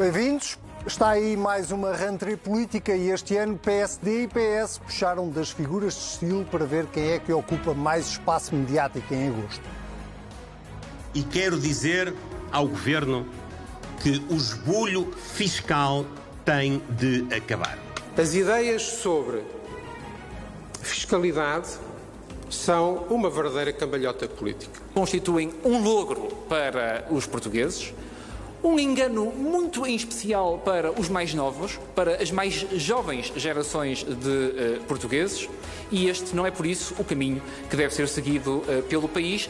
Bem-vindos. Está aí mais uma rentrée política e este ano PSD e PS puxaram das figuras de estilo para ver quem é que ocupa mais espaço mediático em agosto. E quero dizer ao Governo que o esbulho fiscal tem de acabar. As ideias sobre fiscalidade são uma verdadeira cambalhota política. Constituem um logro para os portugueses, um engano muito em especial para os mais novos, para as mais jovens gerações de uh, portugueses, e este não é por isso o caminho que deve ser seguido uh, pelo país.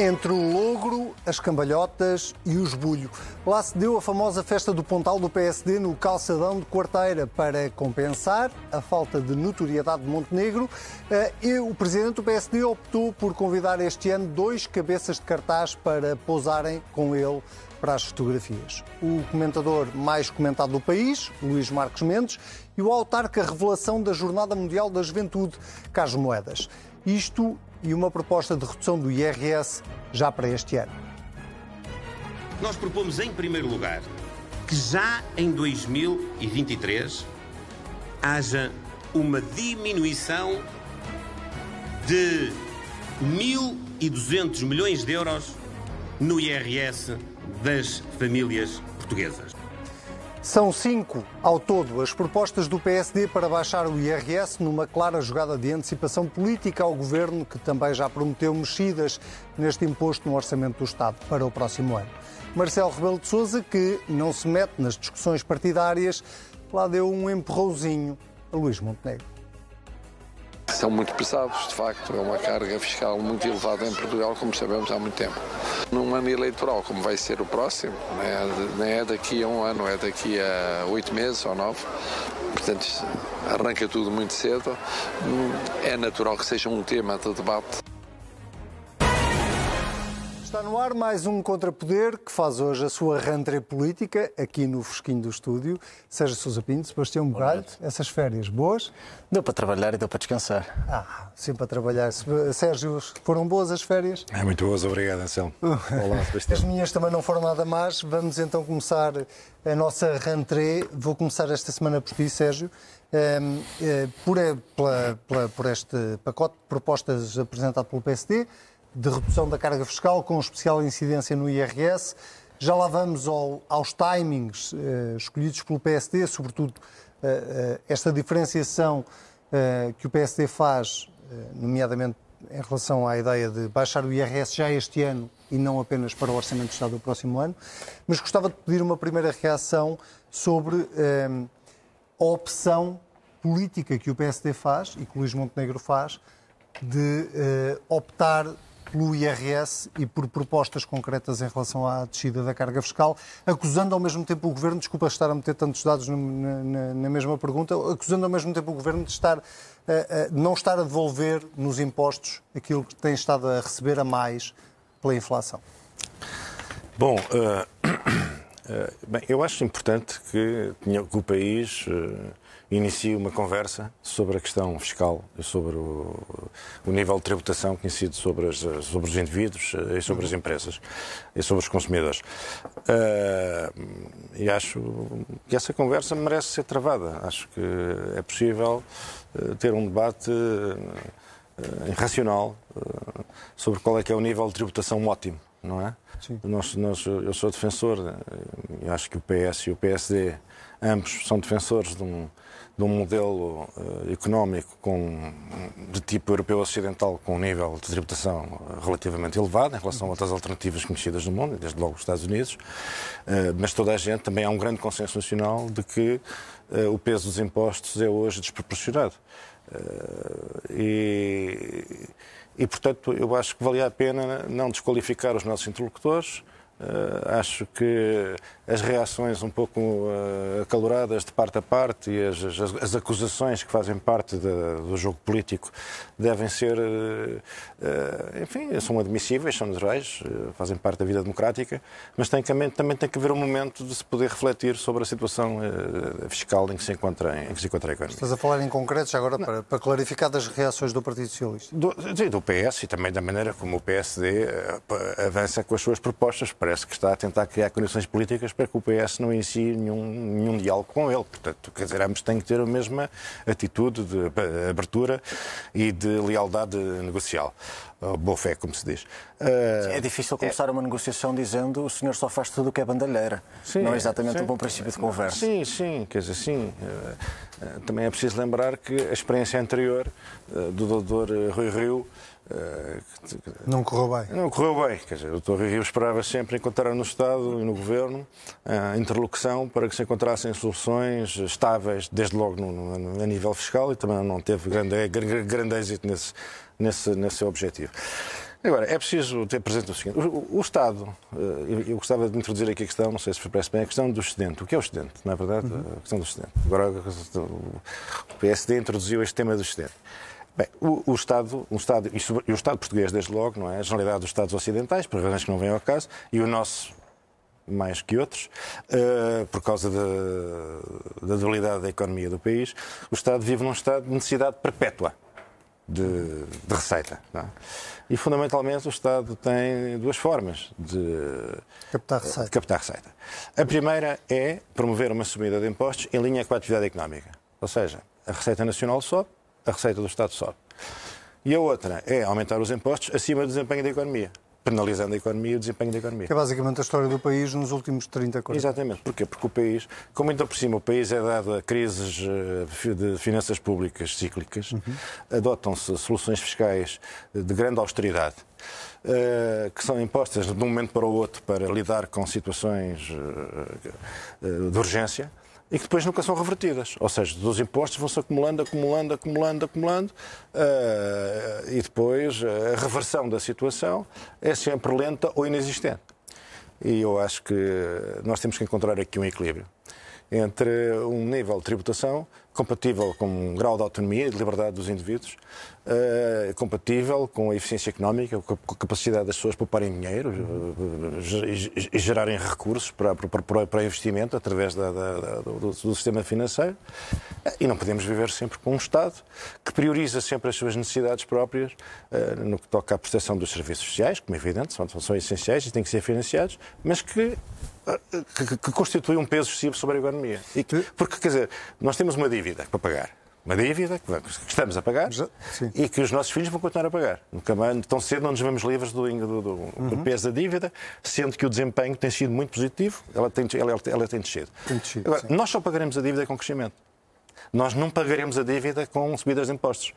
Entre o logro, as cambalhotas e o esbulho. Lá se deu a famosa festa do Pontal do PSD no calçadão de Quarteira para compensar a falta de notoriedade de Montenegro. Eh, e o presidente do PSD optou por convidar este ano dois cabeças de cartaz para pousarem com ele para as fotografias. O comentador mais comentado do país, Luís Marcos Mendes, e o autarca revelação da Jornada Mundial da Juventude, Carlos Moedas. Isto e uma proposta de redução do IRS já para este ano. Nós propomos, em primeiro lugar, que já em 2023 haja uma diminuição de 1.200 milhões de euros no IRS das famílias portuguesas. São cinco ao todo as propostas do PSD para baixar o IRS numa clara jogada de antecipação política ao governo, que também já prometeu mexidas neste imposto no orçamento do Estado para o próximo ano. Marcelo Rebelo de Sousa, que não se mete nas discussões partidárias, lá deu um empurrãozinho a Luís Montenegro são muito pesados, de facto. É uma carga fiscal muito elevada em Portugal, como sabemos há muito tempo. Num ano eleitoral, como vai ser o próximo, não é, daqui a um ano, é daqui a oito meses ou nove, portanto arranca tudo muito cedo, é natural que seja um tema de debate. Está no ar mais um Contrapoder que faz hoje a sua rentrée política aqui no fresquinho do estúdio. Sérgio Sousa Pinto, Sebastião Bugalho, essas férias boas? Deu para trabalhar e deu para descansar. Ah, sempre a trabalhar. Sérgio, foram boas as férias? É muito boas, obrigado, Anselmo. Olá, Sebastião. As minhas também não foram nada más. Vamos então começar a nossa rentrée. Vou começar esta semana por ti, Sérgio. Um, eh, por, eh, pela, pela, por este pacote de propostas apresentado pelo PSD, de redução da carga fiscal com especial incidência no IRS. Já lá vamos ao, aos timings eh, escolhidos pelo PSD, sobretudo eh, eh, esta diferenciação que o PSD faz, nomeadamente em relação à ideia de baixar o IRS já este ano e não apenas para o Orçamento de Estado do próximo ano. Mas gostava de pedir uma primeira reação sobre a opção política que o PSD faz e que o Luís Montenegro faz de optar pelo IRS e por propostas concretas em relação à descida da carga fiscal, acusando ao mesmo tempo o Governo, desculpa estar a meter tantos dados na, na, na mesma pergunta, acusando ao mesmo tempo o Governo de estar, uh, uh, não estar a devolver nos impostos aquilo que tem estado a receber a mais pela inflação. Bom, uh, bem, eu acho importante que, que o país inicie uma conversa sobre a questão fiscal e sobre o, o nível de tributação conhecido sobre, as, sobre os indivíduos eh, e sobre as empresas e sobre os consumidores. Uh, e acho que essa conversa merece ser travada. Acho que é possível uh, ter um debate racional sobre qual é que é o nível de tributação ótimo, não é? Sim. Nós, nós, eu sou defensor, acho que o PS e o PSD ambos são defensores de um, de um modelo uh, económico com, de tipo europeu ocidental com um nível de tributação eh, relativamente elevado em relação a outras alternativas conhecidas no mundo, desde logo os Estados Unidos, uh, mas toda a gente também há um grande consenso nacional de que uh, o peso dos impostos é hoje desproporcionado. E, e, portanto, eu acho que valia a pena não desqualificar os nossos interlocutores, acho que as reações um pouco uh, acaloradas de parte a parte e as, as, as acusações que fazem parte do jogo político devem ser, uh, enfim, são admissíveis, são naturais, fazem parte da vida democrática, mas tem que, também tem que haver um momento de se poder refletir sobre a situação fiscal em que se encontra, em que se encontra a economia. Estás a falar em concretos agora para, para, clarificar das reações do Partido Socialista? Do, do PS e também da maneira como o PSD avança com as suas propostas para parece que está a tentar criar condições políticas para que o PS não inicie nenhum, nenhum diálogo com ele. Portanto, quer dizer, ambos têm que ter a mesma atitude de abertura e de lealdade negocial. Boa fé, como se diz. Uh, é difícil começar é... uma negociação dizendo o senhor só faz tudo o que é bandalheira. Sim, não é exatamente sim. um bom princípio de conversa. Sim, sim, quer dizer, sim. Uh, também é preciso lembrar que a experiência anterior uh, do Dr. Rui Rio não correu bem. Não correu bem. Quer dizer, o Dr. Rio esperava sempre encontrar no Estado e no Governo a interlocução para que se encontrassem soluções estáveis, desde logo no, no, a nível fiscal, e também não teve grande, grande, grande êxito nesse, nesse, nesse objetivo. Agora, é preciso ter presente o seguinte: o, o Estado, eu, eu, gostava de introduzir aqui a questão, não sei se parece bem, a questão do excedente. O que é o excedente, não é verdade? Uhum. A questão do excedente. Agora, o PSD introduziu este tema do excedente. Bem, o, o, Estado, o Estado e o Estado português, desde logo, não é? A generalidade dos Estados ocidentais, por razões que não vêm ao caso, e o nosso mais que outros, uh, por causa da, da dualidade da economia do país, o Estado vive num estado de necessidade perpétua de, de receita. É? E, fundamentalmente, o Estado tem duas formas de captar receita. de captar receita. A primeira é promover uma subida de impostos em linha com a atividade económica. Ou seja, a receita nacional sobe, a receita do Estado sobe. E a outra é aumentar os impostos acima do desempenho da economia, penalizando a economia e o desempenho da economia. Que é basicamente a história do país nos últimos 30, 40 Exatamente. Porquê? Porque o país, como ainda por cima o país é dado a crises eh, de finanças públicas cíclicas, uhum. adotam-se soluções fiscais de grande austeridade, eh, que são impostas de um momento para o outro para lidar com situações eh, de urgência e que depois nunca são revertidas. Ou seja, os impostos vão-se acumulando, acumulando, acumulando, acumulando, uh, e depois a reversão da situação é sempre lenta ou inexistente. E eu acho que nós temos que encontrar aqui um equilíbrio entre um nível de tributação compatível com um grau de autonomia e de liberdade dos indivíduos, uh, compatível com a eficiência económica, com a capacidade das pessoas pouparem dinheiro uh, e, gerarem recursos para, para, para investimento através da, da, da, do, do, sistema financeiro. Uh, e não podemos viver sempre com um Estado que prioriza sempre as suas necessidades próprias no que toca à prestação dos serviços sociais, como é evidente, são, são essenciais e têm que ser financiados, mas que que, que, constitui um peso excessivo sobre a economia. Que, porque, quer dizer, nós temos uma dívida para pagar. Uma dívida que estamos a pagar Sim. e que os nossos filhos vão continuar a pagar. Nunca mais, tão cedo não nos vemos livres do, do, do, uhum. do, peso da dívida, sendo que o desempenho tem sido muito positivo, ela tem, ela, ela tem descido. Tem descido Agora, nós só pagaremos a dívida com crescimento. Nós não pagaremos a dívida com subidas de impostos.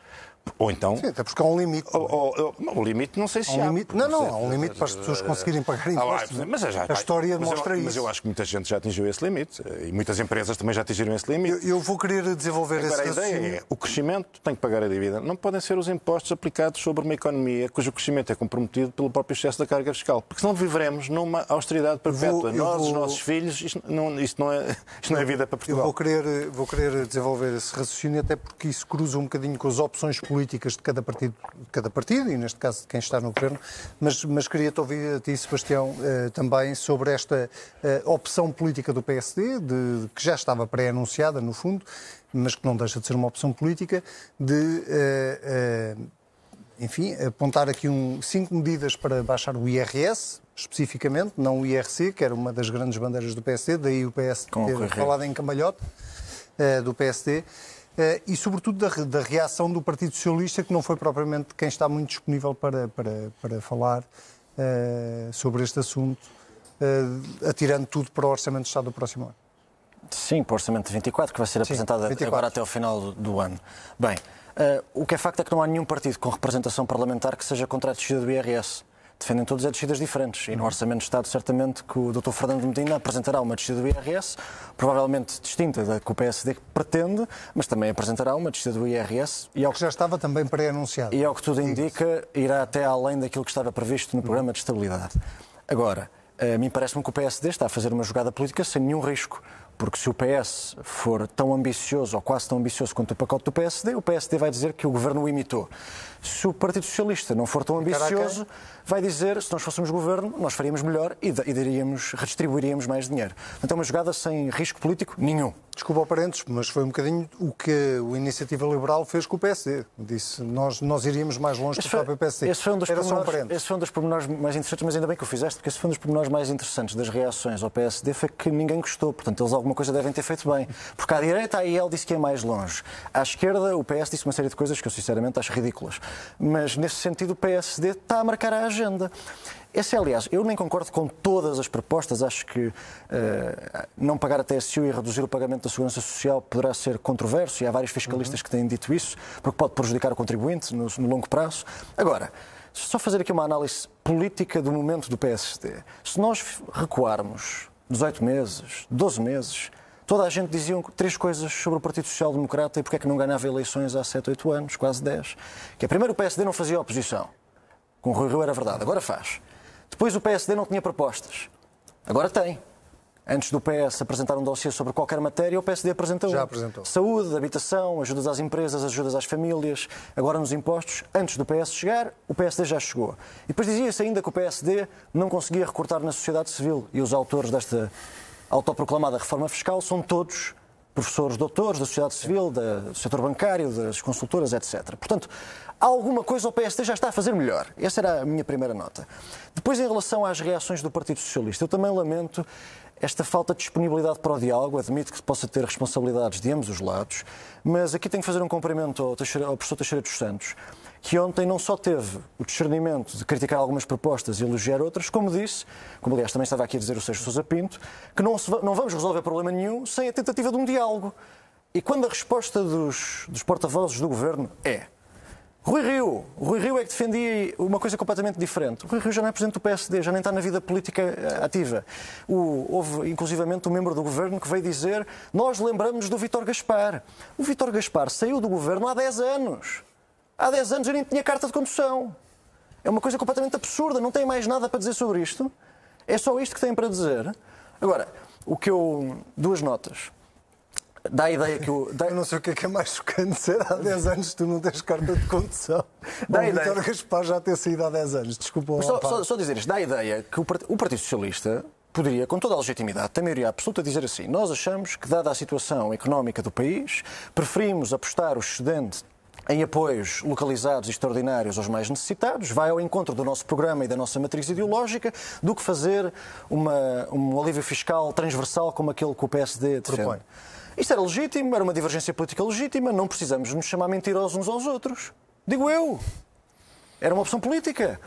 Ou então. Sim, até porque há um limite. o limite não sei se há. Limite, não, não, há um limite para as pessoas conseguirem pagar ah, impostos. Ah, mas já, a história mas mostra eu, isso. Mas eu acho que muita gente já atingiu esse limite e muitas empresas também já atingiram esse limite. Eu, eu vou querer desenvolver Agora, esse a ideia é o crescimento tem que pagar a dívida. Não podem ser os impostos aplicados sobre uma economia cujo crescimento é comprometido pelo próprio excesso da carga fiscal. Porque senão viveremos numa austeridade perpétua. Vou, Nós, vou... os nossos filhos, isto não, isto não, é, isto não é vida para Portugal. Eu vou querer, vou querer desenvolver esse raciocínio até porque isso cruza um bocadinho com as opções políticas de cada partido, cada partido e neste caso de quem está no governo, mas, mas queria-te ouvir a ti, Sebastião, eh, também sobre esta eh, opção política do PSD, de, que já estava pré-anunciada, no fundo, mas que não deixa de ser uma opção política, de, eh, enfim, apontar aqui um, cinco medidas para baixar o IRS, especificamente, não o IRC, que era uma das grandes bandeiras do PSD, daí o PS ter falado em cambalhota do PSD. Eh, e, sobretudo, da, da, reação do Partido Socialista, que não foi propriamente quem está muito disponível para, para, para falar uh, sobre este assunto, uh, atirando tudo para o Orçamento de Estado do próximo ano. Sim, para o Orçamento de 24, que vai ser Sim, apresentado 24. agora até ao final do, do ano. Bem, uh, o que é facto é que não há nenhum partido com representação parlamentar que seja contra a descida do IRS defendem todos é descidas diferentes. E no Orçamento de Estado, certamente, que o Dr. Fernando Medina apresentará uma descida do IRS, provavelmente distinta da que o PSD pretende, mas também apresentará uma descida do IRS. E ao que já estava também pré-anunciado. E ao que tudo indica, irá até além daquilo que estava previsto no programa de estabilidade. Agora, a mim parece-me que o PSD está a fazer uma jogada política sem nenhum risco. Porque se o PS for tão ambicioso, ou quase tão ambicioso quanto o pacote do PSD, o PSD vai dizer que o governo o imitou. Se o Partido Socialista não for tão ambicioso, vai dizer, se nós fôssemos governo, nós faríamos melhor e, daríamos, redistribuiríamos mais dinheiro. Então é uma jogada sem risco político nenhum. Desculpa o parênteses, mas foi um bocadinho o que a Iniciativa Liberal fez com o PSD. Disse, nós, nós iríamos mais longe esse que o próprio PSD. Esse foi, um dos Era só um esse foi um dos pormenores mais interessantes, mas ainda bem que o fizeste, porque esse foi um dos pormenores mais interessantes das reações ao PSD, foi que ninguém gostou. Portanto, eles alguma coisa devem ter feito bem. Porque à direita a IEL disse que é mais longe. À esquerda, o PS disse uma série de coisas que eu sinceramente acho ridículas. Mas nesse sentido, o PSD está a marcar a agenda. Esse, aliás, eu nem concordo com todas as propostas. Acho que uh, não pagar a TSU e reduzir o pagamento da Segurança Social poderá ser controverso, e há vários fiscalistas uhum. que têm dito isso, porque pode prejudicar o contribuinte no, no longo prazo. Agora, só fazer aqui uma análise política do momento do PSD. Se nós recuarmos 18 meses, 12 meses, toda a gente dizia três coisas sobre o Partido Social Democrata e porque é que não ganhava eleições há 7, 8 anos, quase 10. Que é, primeiro, o PSD não fazia oposição. Com o Rui Rio era verdade, agora faz. Depois o PSD não tinha propostas. Agora tem. Antes do PS apresentar um dossiê sobre qualquer matéria, o PSD apresentou. Já apresentou. Saúde, habitação, ajudas às empresas, ajudas às famílias. Agora nos impostos, antes do PS chegar, o PSD já chegou. E depois dizia-se ainda que o PSD não conseguia recortar na sociedade civil. E os autores desta autoproclamada reforma fiscal são todos professores doutores da sociedade civil, do setor bancário, das consultoras, etc. Portanto, alguma coisa o PSD já está a fazer melhor. Essa era a minha primeira nota. Depois, em relação às reações do Partido Socialista, eu também lamento esta falta de disponibilidade para o diálogo. Admito que possa ter responsabilidades de ambos os lados, mas aqui tenho que fazer um cumprimento ao, ao professor Teixeira dos Santos, que ontem não só teve o discernimento de criticar algumas propostas e elogiar outras, como disse, como aliás também estava aqui a dizer o Seixo Sousa Pinto, que não, se, não vamos resolver problema nenhum sem a tentativa de um diálogo. E quando a resposta dos, dos porta-vozes do governo é Rui Rio. Rui Rio é que defendia uma coisa completamente diferente. O Rui Rio já não é presidente do PSD, já nem está na vida política eh, ativa. O, houve, inclusivamente, um membro do governo que veio dizer nós lembramos do Vítor Gaspar. O Vítor Gaspar saiu do governo há 10 anos. Há 10 anos eu nem tinha carta de condução. É uma coisa completamente absurda, não tem mais nada para dizer sobre isto. É só isto que tem para dizer. Agora, o que eu. Duas notas. Dá a ideia que o. Dá... Eu não sei o que é, que é mais chocante ser há 10 anos tu não tens carta de condução. Dá Bom, ideia... Vitor Gaspar já ter saído há 10 anos. Desculpa. Só, só, só, dizer isto. Dá a ideia que o, o Partido Socialista poderia, com toda a legitimidade, tem maioria absoluta, dizer assim: nós achamos que, dada a situação económica do país, preferimos apostar o excedente em apoios localizados e extraordinários aos mais necessitados, vai ao encontro do nosso programa e da nossa matriz ideológica, do que fazer uma, um alívio fiscal transversal como aquele que o PSD defende. Propõe. Isto era legítimo, era uma divergência política legítima, não precisamos nos chamar mentirosos uns aos outros. Digo eu. Era uma opção política.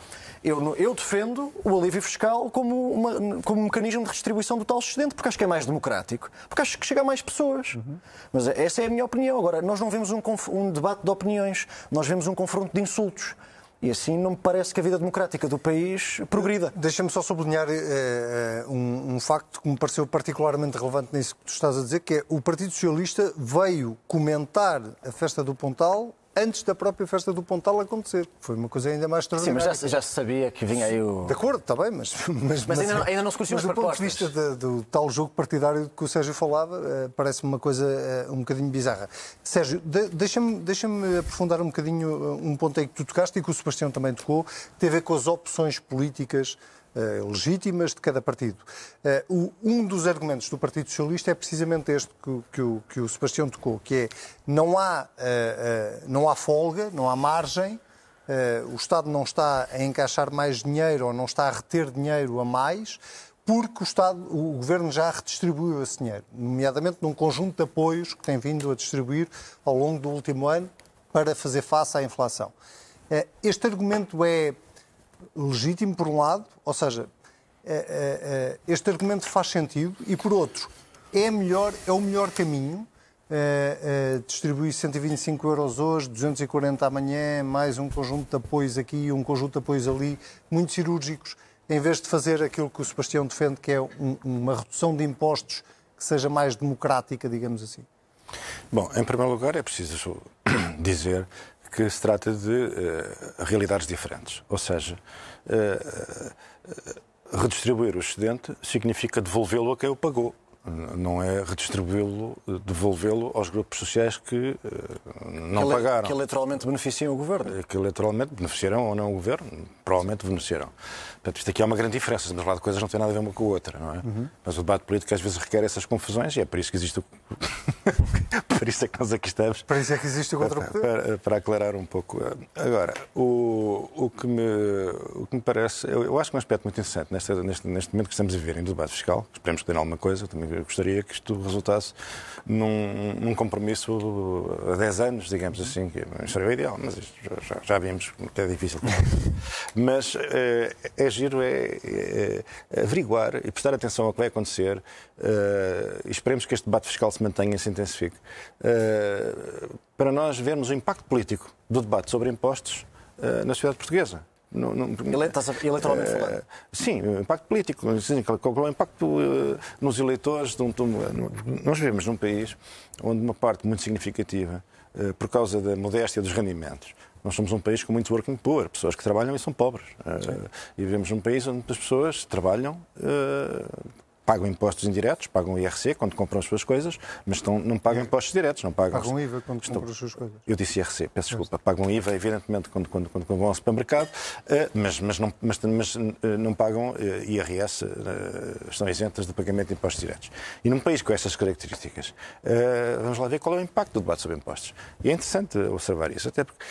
Eu, eu, defendo o alívio fiscal como, uma, como um mecanismo de redistribuição do tal excedente, porque acho que é mais democrático, porque acho que chega a mais pessoas. Uhum. Mas essa é a minha opinião. Agora, nós não vemos um, um debate de opiniões, nós vemos um confronto de insultos. E assim não me parece que a vida democrática do país progrida. Deixa-me só sublinhar uh, um, um, facto que me pareceu particularmente relevante nisso que tu estás a dizer, que é o Partido Socialista veio comentar a festa do Pontal antes da própria festa do Pontal acontecer. Foi uma coisa ainda mais extraordinária. Sim, mas já, já se sabia que vinha aí o... De acordo, está bem, mas... Mas, mas, ainda, não, ainda não se conheciam. Mas do ponto de vista de, do tal jogo partidário que o Sérgio falava, uh, parece-me uma coisa uh, um bocadinho bizarra. Sérgio, de, deixa-me deixa aprofundar um bocadinho uh, um ponto aí que tu tocaste e que o Sebastião também tocou, que tem a ver com as opções políticas eh, legítimas de cada partido. Eh, um dos argumentos do Partido Socialista é precisamente este que, que, o, que o Sebastião tocou, que é não há, eh, não há folga, não há margem, o Estado não está a encaixar mais dinheiro ou não está a reter dinheiro a mais, porque o Estado, o Governo já redistribuiu esse dinheiro, nomeadamente num conjunto de apoios que tem vindo a distribuir ao longo do último ano para fazer face à inflação. Este argumento é legítimo, por um lado, ou seja, é, é, é, este argumento faz sentido, e por outro, é, melhor, é o melhor caminho. distribuir 125 euros hoje, 240 amanhã, mais um conjunto de apoios aqui, um conjunto de apoios ali, muito cirúrgicos, em vez de fazer aquilo que o Sebastião defende, que é um, uma redução de impostos que seja mais democrática, digamos assim? Bom, em primeiro lugar, é preciso dizer que se trata de uh, realidades diferentes. Ou seja, uh, redistribuir o excedente significa devolvê-lo a quem o pagou. Não é redistribuí-lo, devolvê-lo aos grupos sociais que uh, não que pagaram. Que eleitoralmente beneficiam o governo. Que eleitoralmente beneficiarão ou não o governo, provavelmente beneficiarão. Portanto, isto aqui é uma grande diferença. Estamos a falar de coisas que não têm nada a ver uma com a outra, não é? Uhum. Mas o debate político às vezes requer essas confusões e é por isso que existe o. por isso é que nós aqui estamos. Por isso é que existe o contra para, para, para, aclarar um pouco. Agora, o, o, que, me, o que me parece. Eu, eu acho que um aspecto muito interessante neste, neste, neste momento que estamos a viver em debate fiscal, esperemos que dê alguma coisa, também gostaria que isto resultasse num, num compromisso a 10 anos, digamos assim, que seria o ideal, mas já, já vimos que é difícil. mas é, é giro é, é, é, averiguar e prestar atenção ao que vai acontecer uh, e esperemos que este debate fiscal se mantenha e se intensifique. Uh, para nós vermos o impacto político do debate sobre impostos na sociedade portuguesa. No, no, eleitoralmente uh, falando. Sim, o impacto político. Sim, qual é o impacto uh, nos eleitores? De um, de um, nós vivemos num país onde uma parte muito significativa, uh, por causa da modéstia dos rendimentos, nós somos um país com muitos working poor, pessoas que trabalham e são pobres. e vivemos num país onde as pessoas trabalham pagam impostos indiretos, pagam IRC quando compram as suas coisas, mas estão, não pagam impostos diretos, não pagam. Pagam IVA quando estão, compram as suas coisas. Eu disse IRC, peço desculpa. Pagam IVA, evidentemente, quando, quando, quando vão ao supermercado, eh, mas, mas, não, mas, mas eh, não pagam eh, IRS, estão isentas de pagamento de impostos diretos. E num país com essas características, vamos lá ver qual é o impacto do debate sobre impostos. E é interessante observar isso, até porque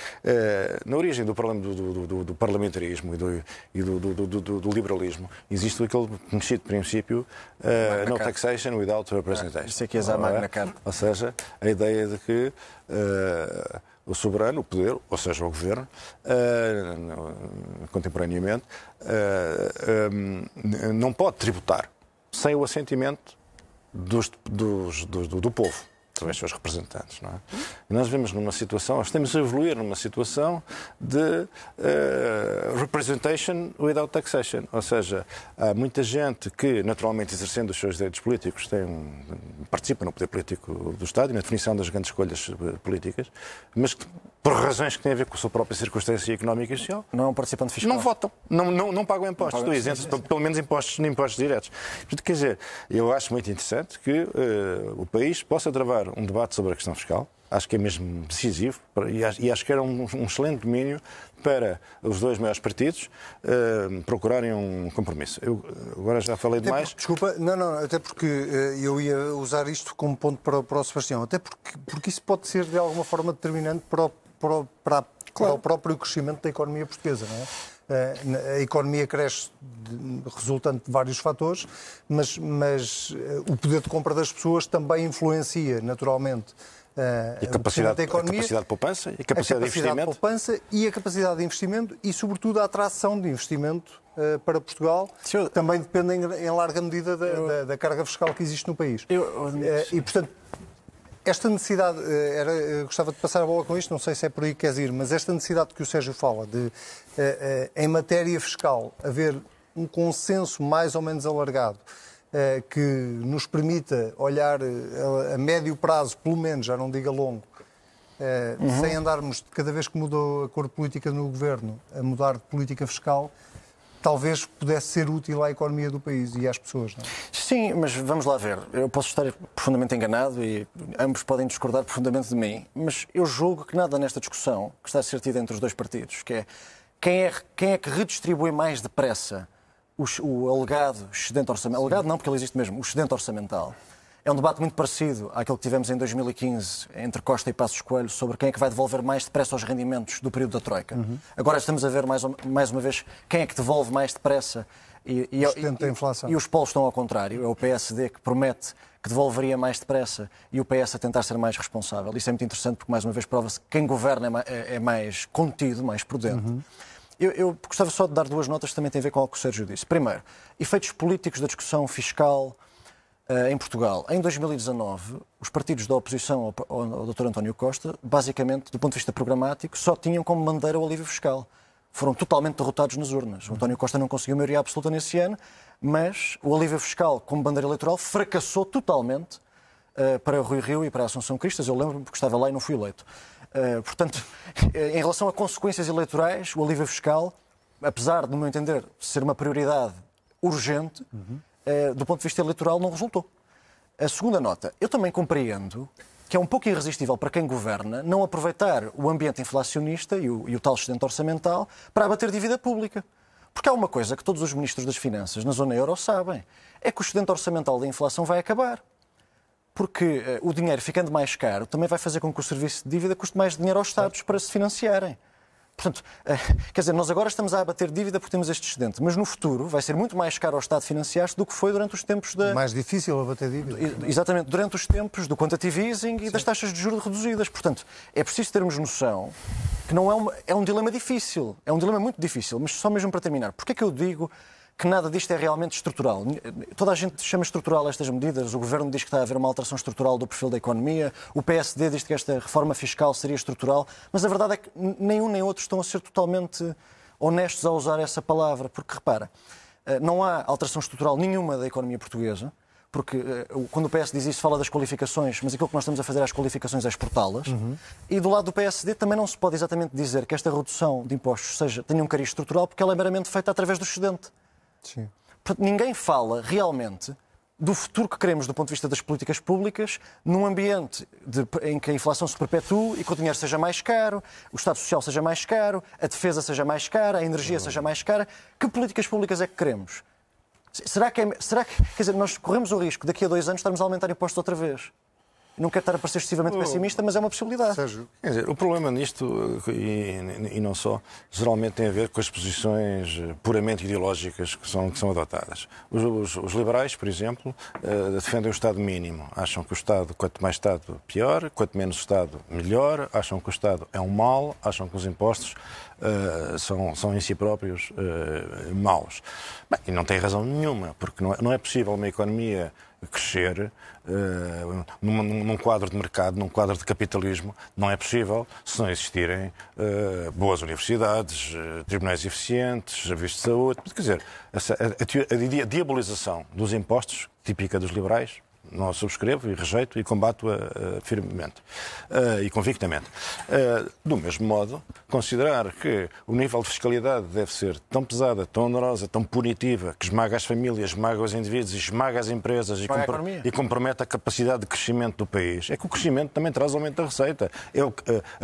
na origem do, do, do, do parlamentarismo e, do, e do, liberalismo existe aquele conhecido princípio Uh, no taxation without representation. Isso aqui é a Magna Carta. Ou seja, a ideia de que uh, o soberano, o poder, ou seja, o governo, uh, contemporaneamente, um, não pode tributar sem o assentimento dos, dos, dos, do, do povo através seus representantes. Não é? E nós vemos numa situação, nós estamos a evoluir numa situação de uh, representation without taxation. Ou seja, há muita gente que, naturalmente, exercendo os seus direitos políticos, tem, participa no poder político do Estado e na definição das grandes escolhas eh, políticas, mas que, por razões que têm a ver com a sua própria circunstância económica e social, não é um participante fiscal. Não votam, não, não, não pagam impostos, não pagam isentos, pelo menos impostos, impostos diretos. Portanto, quer dizer, eu acho muito interessante que uh, o país possa travar um debate sobre a questão fiscal. Acho que é mesmo decisivo e acho que era um, um excelente domínio para os dois maiores partidos uh, procurarem um compromisso. Eu agora já falei até demais. Porque, desculpa, não, não, até porque uh, eu ia usar isto como ponto para, para o Sebastião, até porque, porque isso pode ser de alguma forma determinante para o, para, para, claro. para o próprio crescimento da economia portuguesa, não é? Eh, a economia cresce resultante de vários fatores, mas, mas eh, o poder de compra das pessoas também influencia naturalmente Uh, e a capacidade, da economia, a capacidade de poupança e a capacidade, a capacidade de investimento. De poupança e a capacidade de investimento e, sobretudo, a atração de investimento uh, para Portugal, eu... também dependem em larga medida da, eu... da, da, carga fiscal que existe no país. Eu... Uh, e, portanto, esta necessidade, eh, era, eu gostava de passar a bola com isto, não sei se é por aí que queres ir, mas esta necessidade que o Sérgio fala de, eh, eh, em matéria fiscal, haver um consenso mais ou menos alargado que nos permita olhar a médio prazo, pelo menos, já não diga longo, uhum. sem andarmos, cada vez que mudou a cor política no governo, a mudar de política fiscal, talvez pudesse ser útil à economia do país e às pessoas. Não é? Sim, mas vamos lá ver. Eu posso estar profundamente enganado e ambos podem discordar profundamente de mim, mas eu julgo que nada nesta discussão que está a ser tida entre os dois partidos, que é quem é, quem é que redistribui mais depressa o, o alegado excedente orçamental, alegado não, porque ele existe mesmo, o excedente orçamental, é um debate muito parecido àquele que tivemos em 2015 entre Costa e Passos Coelho sobre quem é que vai devolver mais depressa os rendimentos do período da Troika. Uhum. Agora estamos a ver mais, mais uma vez quem é que devolve mais depressa e, e, e, inflação. e os polos estão ao contrário. É o PSD que promete que devolveria mais depressa e o PS a tentar ser mais responsável. Isso é muito interessante porque, mais uma vez, prova-se que quem governa é, é mais contido, mais prudente. Uhum. Eu, eu, gostava só de dar duas notas que também têm a ver com o que o Sérgio disse. Primeiro, efeitos políticos da discussão fiscal em Portugal. Em 2019, os partidos da oposição ao, ao, Dr. António Costa, basicamente, do ponto de vista programático, só tinham como bandeira o alívio fiscal. Foram totalmente derrotados nas urnas. O António Costa não conseguiu maioria absoluta nesse ano, mas o alívio fiscal como bandeira eleitoral fracassou totalmente uh, para Rui Rio e para a Assunção Cristas. Eu lembro-me porque estava lá e não fui eleito. Uh, portanto, em relação a consequências eleitorais, o alívio fiscal, apesar, no meu entender, ser uma prioridade urgente, uhum. Eh, do ponto de vista eleitoral, não resultou. A segunda nota, eu também compreendo que é um pouco irresistível para quem governa não aproveitar o ambiente inflacionista e o, e o tal excedente orçamental para abater dívida pública. Porque há uma coisa que todos os ministros das Finanças na zona euro sabem: é que o excedente orçamental da inflação vai acabar. Porque uh, o dinheiro ficando mais caro também vai fazer com que o serviço de dívida custe mais dinheiro aos Estados para se financiarem. Portanto, eh, quer dizer, nós agora estamos a abater dívida porque temos este excedente, mas no futuro vai ser muito mais caro ao Estado financiar-se do que foi durante os tempos da. Mais difícil abater dívida. Exatamente, durante os tempos do quantitative easing e Sim. das taxas de juros reduzidas. Portanto, é preciso termos noção que não é, uma, é um dilema difícil, é um dilema muito difícil, mas só mesmo para terminar. Porquê é que eu digo que nada disto é realmente estrutural. Toda a gente chama estrutural estas medidas, o Governo diz que está a haver uma alteração estrutural do perfil da economia, o PSD diz que esta reforma fiscal seria estrutural, mas a verdade é que nenhum nem outro estão a ser totalmente honestos a usar essa palavra, porque repara, eh, não há alteração estrutural nenhuma da economia portuguesa, porque eh, quando o PS diz isso fala das qualificações, mas aquilo que nós estamos a fazer às qualificações é exportá-las. Uhum. E do lado do PSD também não se pode exatamente dizer que esta redução de impostos seja, tenha um cariz estrutural, porque ela é meramente feita através do excedente. Sim. Portanto, ninguém fala realmente do futuro que queremos do ponto de vista das políticas públicas num ambiente de, em que a inflação se perpetue e que o dinheiro seja mais caro, o Estado Social seja mais caro, a defesa seja mais cara, a energia seja mais cara. Que políticas públicas é que queremos? Será que, é, será que quer dizer, nós corremos o risco daqui a dois anos estarmos a aumentar impostos outra vez? Não quero estar a parecer excessivamente pessimista, mas é uma possibilidade. Sérgio. Quer dizer, o problema nisto, e, e, não só, geralmente tem a ver com as posições eh, puramente ideológicas que são, que são adotadas. Os, os, os liberais, por exemplo, uh, defendem o Estado mínimo. Acham que o Estado, quanto mais Estado, pior, quanto menos Estado, melhor. Acham que o Estado é um mal, acham que os impostos uh, são, são em si próprios uh, maus. Bem, e não tem razão nenhuma, porque não é, não é possível uma economia crescer uh, num, num, quadro de mercado, num quadro de capitalismo, não é possível se não existirem uh, boas universidades, uh, tribunais eficientes, serviços de saúde. Quer dizer, a, a, a diabolização dos impostos, típica dos liberais, não a subscrevo e rejeito e combato-a uh, firmemente uh, e convictamente. Uh, do mesmo modo, considerar que o nível de fiscalidade deve ser tão pesada, tão onerosa, tão punitiva, que esmaga as famílias, esmaga os indivíduos, esmaga as empresas e, compro e, compromete a capacidade de crescimento do país, é que o crescimento também traz aumento da receita. É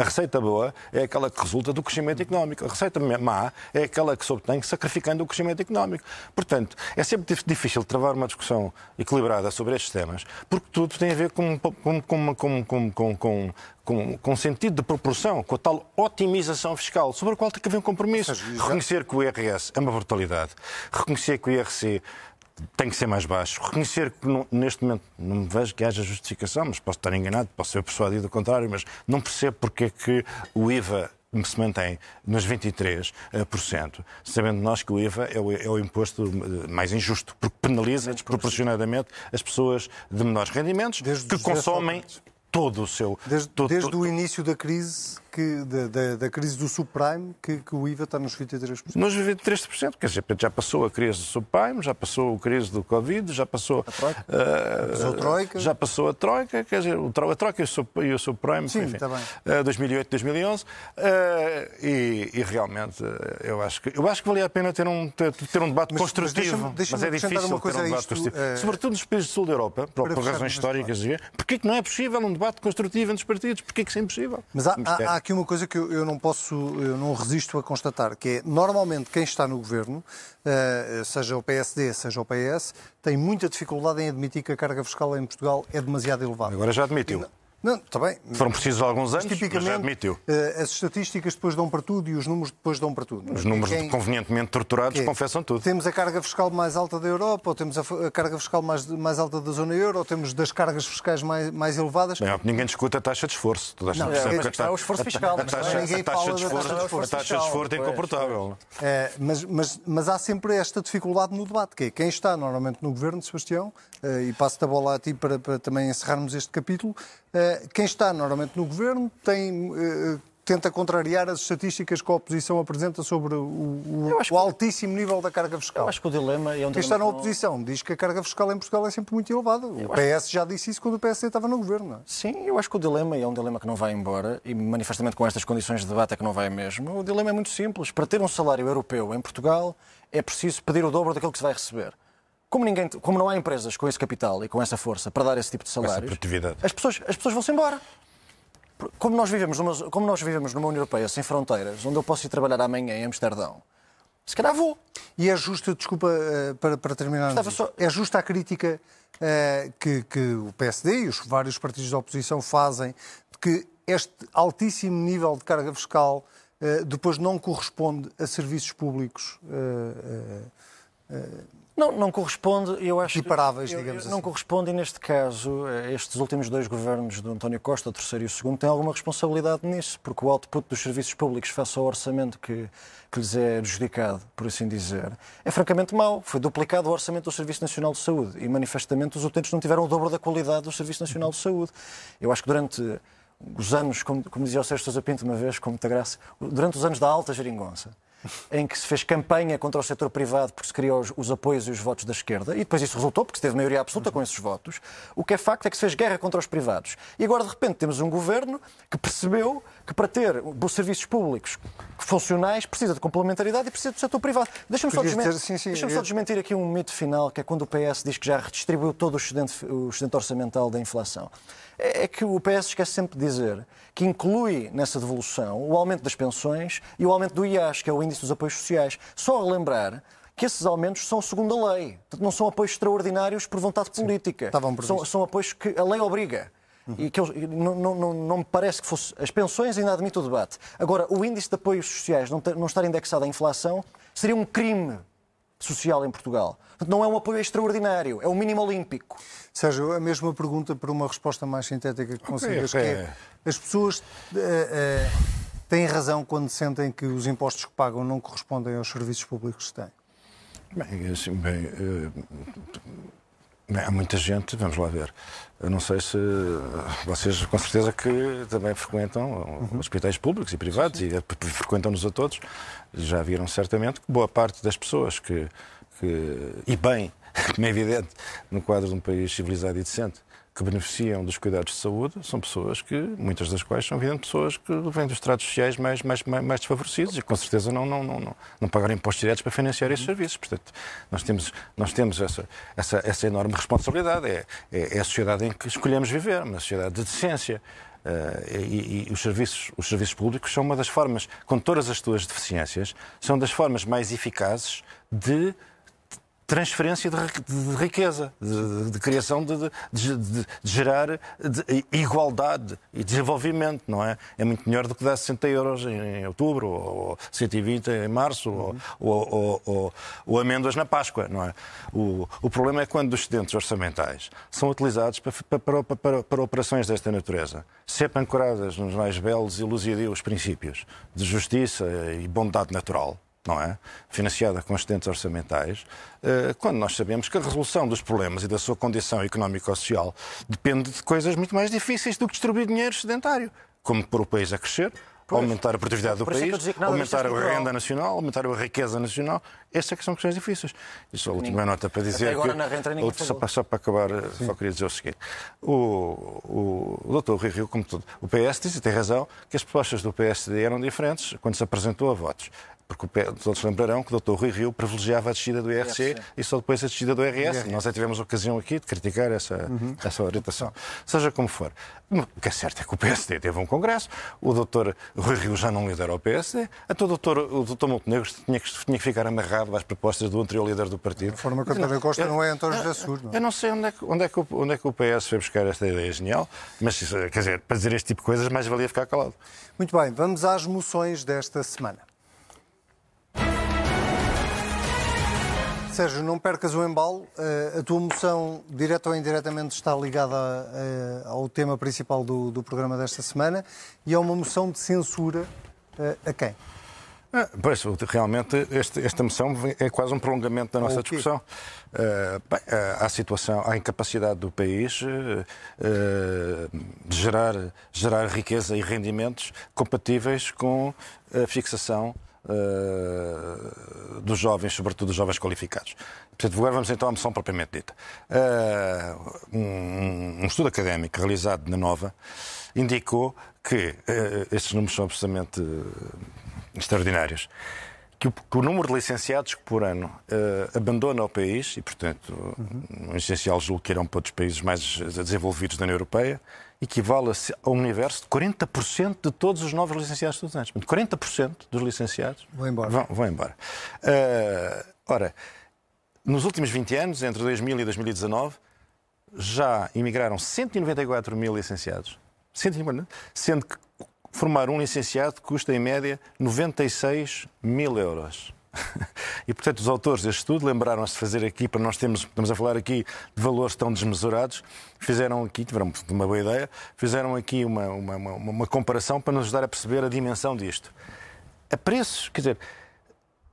a receita boa é aquela que resulta do crescimento económico. A receita má é aquela que se obtém sacrificando o crescimento económico. Portanto, é sempre difícil travar uma discussão equilibrada sobre estes temas porque tudo tem a ver com, com, com, com, com, com com, com sentido de proporção, com a tal otimização fiscal, sobre a qual tem que haver um compromisso. Reconhecer que o IRS é uma brutalidade, reconhecer que o IRC tem que ser mais baixo, reconhecer que não, neste momento não me vejo que haja justificação, mas posso estar enganado, posso ser persuadido do contrário, mas não percebo porque é que o IVA se mantém nos 23%, sabendo nós que o IVA é o, é o imposto eh, mais injusto, porque penaliza desproporcionadamente as pessoas de menores rendimentos Desde que consomem todo o seu. Desde, todo, desde todo... o início da crise, que, da, da, da, crise do subprime, que, que, o IVA está nos 23%. Nos 23%, quer dizer, já passou a crise do subprime, já passou a crise do Covid, já passou a troika, uh, passou a, troika. Já passou a troika, quer dizer, a troika e o subprime, Sim, enfim, bem. Uh, 2008, 2011, uh, e, e, realmente eu acho que eu acho que valia a pena ter um ter, ter um debate mas, construtivo, mas, deixa mas é difícil uma coisa ter um debate isto, construtivo, uh, sobretudo nos países do sul da Europa, por, por razões históricas, porque que não é possível um debate construtivo entre os partidos? Porquê que isso é impossível? Mas há, há, há aqui uma coisa que eu, eu, não posso, eu não resisto a constatar, que é, normalmente, quem está no governo, uh, seja o PSD, seja o PS, tem muita dificuldade em admitir que a carga fiscal em Portugal é demasiado elevada. Agora já admitiu. Não, está bem. Foram precisos alguns anos, mas, mas já admitiu. Eh, as estatísticas depois dão para tudo e os números depois dão para tudo. Os números quem... convenientemente torturados é? confessam tudo. Temos a carga fiscal mais alta da Europa, ou temos a, carga fiscal mais, mais alta da zona euro, ou temos das cargas fiscais mais, mais elevadas. Bem, ninguém discute a taxa de esforço. Toda a não, é, é, é o esforço fiscal. A, taxa, a, ninguém de esforço, taxa a taxa de esforço é incomportável. É, mas, mas, mas há sempre esta dificuldade no debate, que é quem está normalmente no governo, Sebastião, eh, e passo-te a bola a ti para, para também encerrarmos este capítulo, quem está normalmente no governo tem eh, tenta contrariar as estatísticas que a oposição apresenta sobre o, o, o altíssimo nível da carga fiscal. Eu acho que o dilema é um Quem está na oposição diz que a carga fiscal em Portugal é sempre muito elevada. O PS já disse isso quando o PSD estava no governo. É? Sim, eu acho que o dilema é um dilema que não vai embora e manifestamente com estas condições de debate é que não vai mesmo. O dilema é muito simples. Para ter um salário europeu em Portugal é preciso pedir o dobro daquilo que se vai receber. Como, ninguém, como não há empresas com esse capital e com essa força para dar esse tipo de salários, as pessoas, as pessoas vão-se embora. Como nós, vivemos numa, como nós vivemos numa União Europeia sem fronteiras, onde eu posso ir trabalhar amanhã em Amsterdão, se calhar vou. E é justo, desculpa, eh, para, para terminar, só... é justa a crítica uh, que, que o PSD e os vários partidos da oposição fazem de que este altíssimo nível de carga fiscal uh, depois não corresponde a serviços públicos. Não, não corresponde, eu acho. Equiparáveis, digamos assim. Não corresponde, e neste caso, estes últimos dois governos do António Costa, o terceiro e o segundo, têm alguma responsabilidade nisso, porque o output dos serviços públicos face ao orçamento que, que lhes é adjudicado, por assim dizer, é francamente mau. Foi duplicado o orçamento do Serviço Nacional de Saúde e, manifestamente, os utentes não tiveram o dobro da qualidade do Serviço Nacional de Saúde. Eu acho que durante os anos, como, como dizia o Sérgio Sousa Pinto uma vez, com muita graça, durante os anos da alta geringonça, em que se fez campanha contra o setor privado porque se criou os, os, apoios e os votos da esquerda, e depois isso resultou porque se teve maioria absoluta com esses votos. O que é facto é que se fez guerra contra os privados. E agora, de repente, temos um governo que percebeu que para ter os serviços públicos funcionais precisa de complementaridade e precisa do setor privado. Deixa-me só, desmentir, sim, sim, deixa só desmentir aqui um mito final, que é quando o PS diz que já redistribuiu todo o excedente, o excedente orçamental da inflação. É, é que o PS esquece sempre de dizer que inclui nessa devolução o aumento das pensões e o aumento do IAS, que é o Índice dos Apoios Sociais. Só a lembrar que esses aumentos são segundo a lei. Não são apoios extraordinários por vontade política. São, são apoios que a lei obriga. Uhum. E que eu, não, não, não, me parece que fosse. As pensões ainda admitem o debate. Agora, o índice de apoios sociais não, ter, não estar indexado à inflação seria um crime social em Portugal. Não é um apoio extraordinário, é o mínimo olímpico. Sérgio, a mesma pergunta para uma resposta mais sintética que consigas, okay, okay. que é, as pessoas uh, uh, têm razão quando sentem que os impostos que pagam não correspondem aos serviços públicos que têm? Bem, assim, bem, uh, há muita gente, vamos lá ver. Eu não sei se vocês, com certeza, que também frequentam uhum. hospitais públicos e privados Sim. e frequentam-nos a todos. Já viram certamente que boa parte das pessoas que, que e bem, como é evidente, no quadro de um país civilizado e decente, que beneficiam dos cuidados de saúde são pessoas que, muitas das quais são, evidente, pessoas que vêm dos tratos sociais mais, mais, mais, desfavorecidos e, com certeza, não, não, não, não, pagaram impostos diretos para financiar esses serviços. Portanto, nós temos, nós temos essa, essa, essa enorme responsabilidade. É, é, é a sociedade em que escolhemos viver, uma sociedade de decência. Uh, e, e os, serviços, os serviços públicos são uma das formas, com todas as suas deficiências, são das formas mais eficazes de transferência de, de riqueza, de, de criação de, de gerar igualdade e desenvolvimento, não é? É muito melhor do que dar 60 euros em, outubro, ou 120 em março, uhum. ou, ou, ou, ou, amêndoas na Páscoa, não é? O, o problema é quando os excedentes orçamentais são utilizados para, para, para, para operações desta natureza, sempre ancoradas nos mais belos e luzidios princípios de justiça e bondade natural, não é? Financiada com excedentes orçamentais, eh, quando nós sabemos que a resolução dos problemas e da sua condição económico-social depende de coisas muito mais difíceis do que distribuir dinheiro sedentário, como pôr o país a crescer, Pois. aumentar a produtividade do país, aumentar a renda nacional, aumentar a riqueza nacional. Essas é que são questões difíceis. E só a última nota para dizer agora que... Na outro, só, para, só para acabar, Sim. só queria dizer o seguinte. O, o, o doutor Rui Rio, como tudo, o PS diz, e tem razão, que as propostas do PSD eram diferentes quando se apresentou a votos porque todos lembrarão que o Dr. Rui Rio privilegiava a descida do IRC IRC. e só depois a descida do IRS. IRS. Nós já tivemos ocasião aqui de criticar essa, uhum. essa orientação. Seja como for. O que é certo é que o PSD teve um congresso, o Dr. Rui Rio já não lidera o PSD, então o Dr. O Dr. Montenegro tinha que, tinha que ficar amarrado às propostas do anterior líder do partido. A forma que António Costa não é António José Sur, não? Eu não sei onde é, que, onde, é que o, onde é que o PS foi buscar esta ideia genial, mas, quer dizer, para dizer este tipo de coisas, mais valia ficar calado. Muito bem, vamos às moções desta semana. Sérgio, não percas o embalo. Eh, a tua moção, direta ou indiretamente, está ligada eh, ao tema principal do, do programa desta semana e é uma moção de censura eh, a quem? Ah, pois, realmente, este, esta moção é quase um prolongamento da nossa discussão. Uh, bem, uh, há situação, há incapacidade do país uh, de gerar, gerar riqueza e rendimentos compatíveis com a fixação uh, dos jovens, sobretudo dos jovens qualificados. Portanto, agora vamos então à moção propriamente dita. Uh, um, um, estudo académico realizado na Nova indicou que uh, estes números são absolutamente extraordinários que o, que o, número de licenciados por ano uh, abandona o país, e portanto, uhum. um essencial julgo que irão para outros países mais desenvolvidos da União Europeia, equivale ao universo de 40% de todos os novos licenciados estudantes. 40% dos licenciados vão embora. Vão, vão embora. Uh, ora, nos últimos 20 anos, entre 2000 e 2019, já emigraram 194 mil licenciados, 190, sendo que formar um licenciado custa, em média, 96 mil euros. E, portanto, os autores deste estudo lembraram-se de fazer aqui, para nós termos, estamos a falar aqui de valores tão desmesurados, fizeram aqui, tiveram uma boa ideia, fizeram aqui uma, uma, uma, uma comparação para nos ajudar a perceber a dimensão disto. A preços, quer dizer,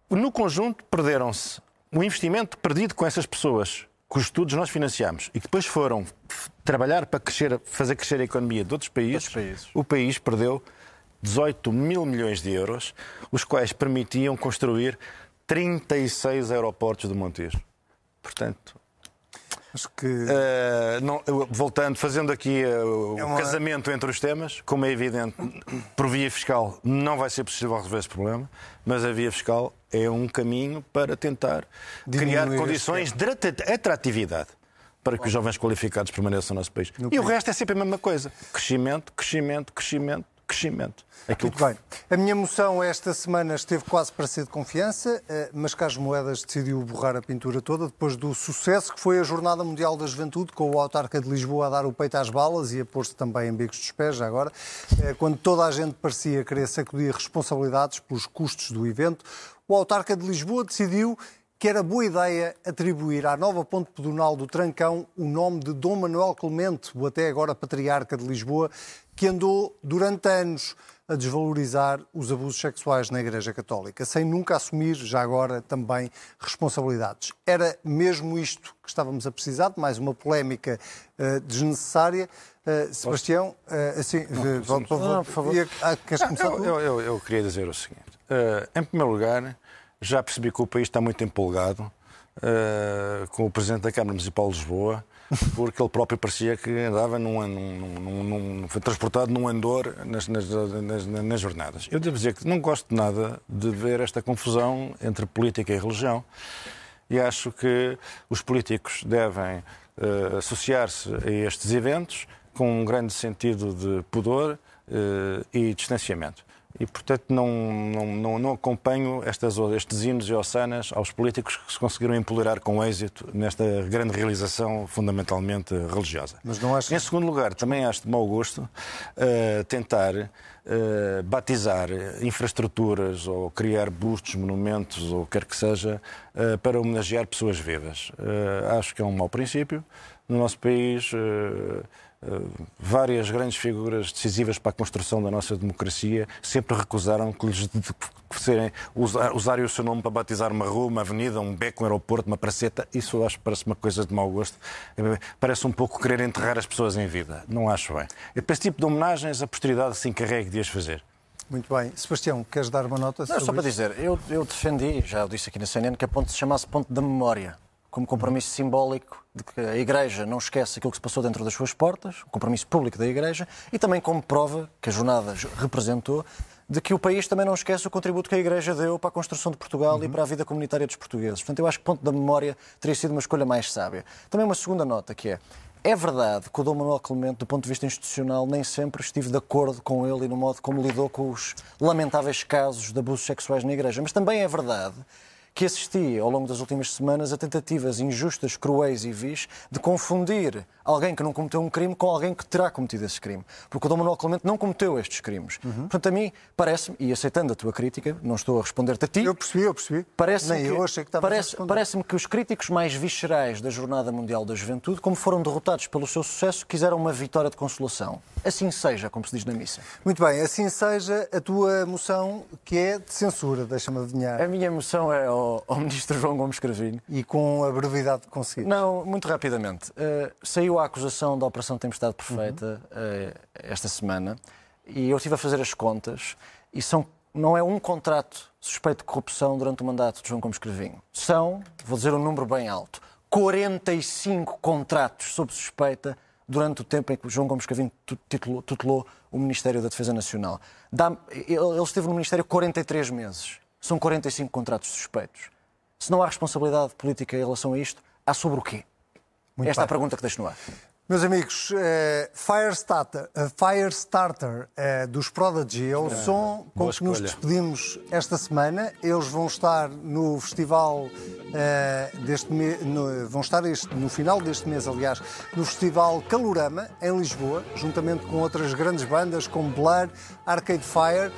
no conjunto perderam-se o investimento perdido com essas pessoas cujos estudos nós financiamos e que depois foram trabalhar para crescer, fazer crescer a economia de outros países, outros países. o país perdeu 18 mil milhões de euros, os quais permitiam construir 36 aeroportos do Montijo. Portanto, Acho que... Uh, não, voltando, fazendo aqui uh, o é uma... casamento entre os temas, como é evidente, por via fiscal não vai ser possível resolver esse problema, mas a via fiscal é um caminho para tentar Diminuir criar condições de atratividade para que os jovens qualificados permaneçam no nosso país. No e país. o resto é sempre a mesma coisa. Crescimento, crescimento, crescimento, crescimento. Aquilo Muito bem. A minha moção esta semana esteve quase para ser de confiança, eh, mas Carlos Moedas decidiu borrar a pintura toda depois do sucesso que foi a Jornada Mundial da Juventude, com o autarca de Lisboa a dar o peito às balas e a pôr-se também em bicos dos pés, já agora, eh, quando toda a gente parecia querer sacudir responsabilidades pelos custos do evento, o autarca de Lisboa decidiu que era boa ideia atribuir à nova ponte pedonal do Trancão o nome de Dom Manuel Clemente, o até agora patriarca de Lisboa, que andou durante anos a desvalorizar os abusos sexuais na Igreja Católica, sem nunca assumir, já agora, também responsabilidades. Era mesmo isto que estávamos a precisar, de mais uma polémica uh, desnecessária. Uh, Sebastião, uh, assim, não, por favor. Ah, queres começar? Eu, eu, eu, queria dizer o seguinte. em primeiro lugar, já percebi que o país está muito empolgado uh, com o Presidente da Câmara Municipal de Lisboa, porque ele próprio parecia que andava num, num, num, foi transportado num andor nas, nas, nas, nas, jornadas. Eu devo dizer que não gosto nada de ver esta confusão entre política e religião e acho que os políticos devem uh, associar-se a estes eventos com um grande sentido de pudor uh, e distanciamento e, portanto, não, não, não, não acompanho estas, estes hinos e ossanas aos políticos que se conseguiram empolerar com êxito nesta grande realização fundamentalmente religiosa. Mas não acho... Em segundo lugar, também acho de mau gosto uh, tentar uh, batizar infraestruturas ou criar bustos, monumentos ou quer que seja, uh, para homenagear pessoas vivas. acho que é um mau princípio. No nosso país várias grandes figuras decisivas para a construção da nossa democracia sempre recusaram que lhes serem, usar, usarem o seu nome para batizar uma rua, uma avenida, um beco, um aeroporto, uma praceta. Isso eu acho que parece uma coisa de mau gosto. Eh, parece um pouco querer enterrar as pessoas em vida. Não acho bem. É para esse tipo de homenagens a posteridade se encarregue de as fazer. Muito bem. Sebastião, queres dar uma nota? Não, só para dizer, eu, eu defendi, já o disse aqui na CNN, que a ponte se chamasse Ponte da Memória como compromisso simbólico de que a Igreja não esquece aquilo que se passou dentro das suas portas, o compromisso público da Igreja, e também como prova que a jornada representou de que o país também não esquece o contributo que a Igreja deu para a construção de Portugal uhum. e para a vida comunitária dos portugueses. Portanto, eu acho que ponto da memória teria sido uma escolha mais sábia. Também uma segunda nota que é é verdade que o Dom Manuel Clemente, do ponto de vista institucional, nem sempre estive de acordo com ele e no modo como lidou com os lamentáveis casos de abusos sexuais na Igreja. Mas também é verdade que assisti ao longo das últimas semanas a tentativas injustas, cruéis e vis de confundir alguém que não cometeu um crime com alguém que terá cometido esse crime. Porque o Dom Manuel Clemente não cometeu estes crimes. Uhum. Portanto, a mim parece-me, e aceitando a tua crítica, não estou a responder-te a ti. Eu percebi, eu percebi. Parece Nem que, eu achei que estava parece, a Parece-me que os críticos mais viscerais da Jornada Mundial da Juventude, como foram derrotados pelo seu sucesso, quiseram uma vitória de consolação. Assim seja, como se diz na missa. Muito bem, assim seja a tua moção, que é de censura, deixa-me adivinhar. A minha moção é ao ao, ministro João Gomes Cravinho. E com a brevidade que consegui. Não, muito rapidamente. Uh, saiu a acusação da Operação Tempestade Perfeita uhum. uh, esta semana e eu estive a fazer as contas e são, não é um contrato suspeito de corrupção durante o mandato de João Gomes Cravinho. São, vou dizer um número bem alto, 45 contratos sob suspeita durante o tempo em que João Gomes Cravinho tutelou, tutelou o Ministério da Defesa Nacional. Ele esteve no Ministério 43 meses São 45 contratos suspeitos. Se não há responsabilidade política em relação a isto, há sobre o quê? Muito Esta bem. é a pergunta que deixo no ar. Meus amigos, uh, Firestarter, uh, Firestarter uh, dos Prodigy é o é, som com que escolha. nos despedimos esta semana. Eles vão estar no festival deste mês, vão estar este, no final deste mês, aliás, no festival Calorama, em Lisboa, juntamente com outras grandes bandas como Blur, Arcade Fire.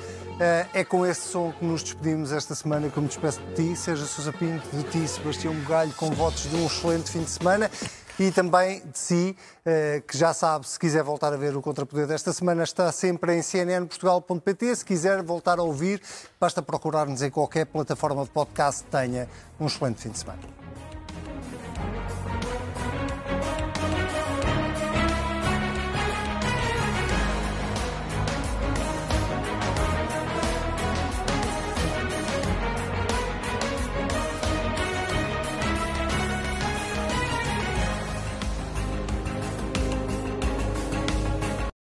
É com esse som que nos despedimos esta semana, que eu me despeço de ti, seja Sousa Pinto, de ti, Sebastião Bugalho, com votos de um excelente fim de semana e também de si, eh, que já sabe, se quiser voltar a ver o Contrapoder desta semana, está sempre em cnnportugal.pt. Se quiser voltar a ouvir, basta procurar-nos em qualquer plataforma de podcast tenha um excelente fim de semana.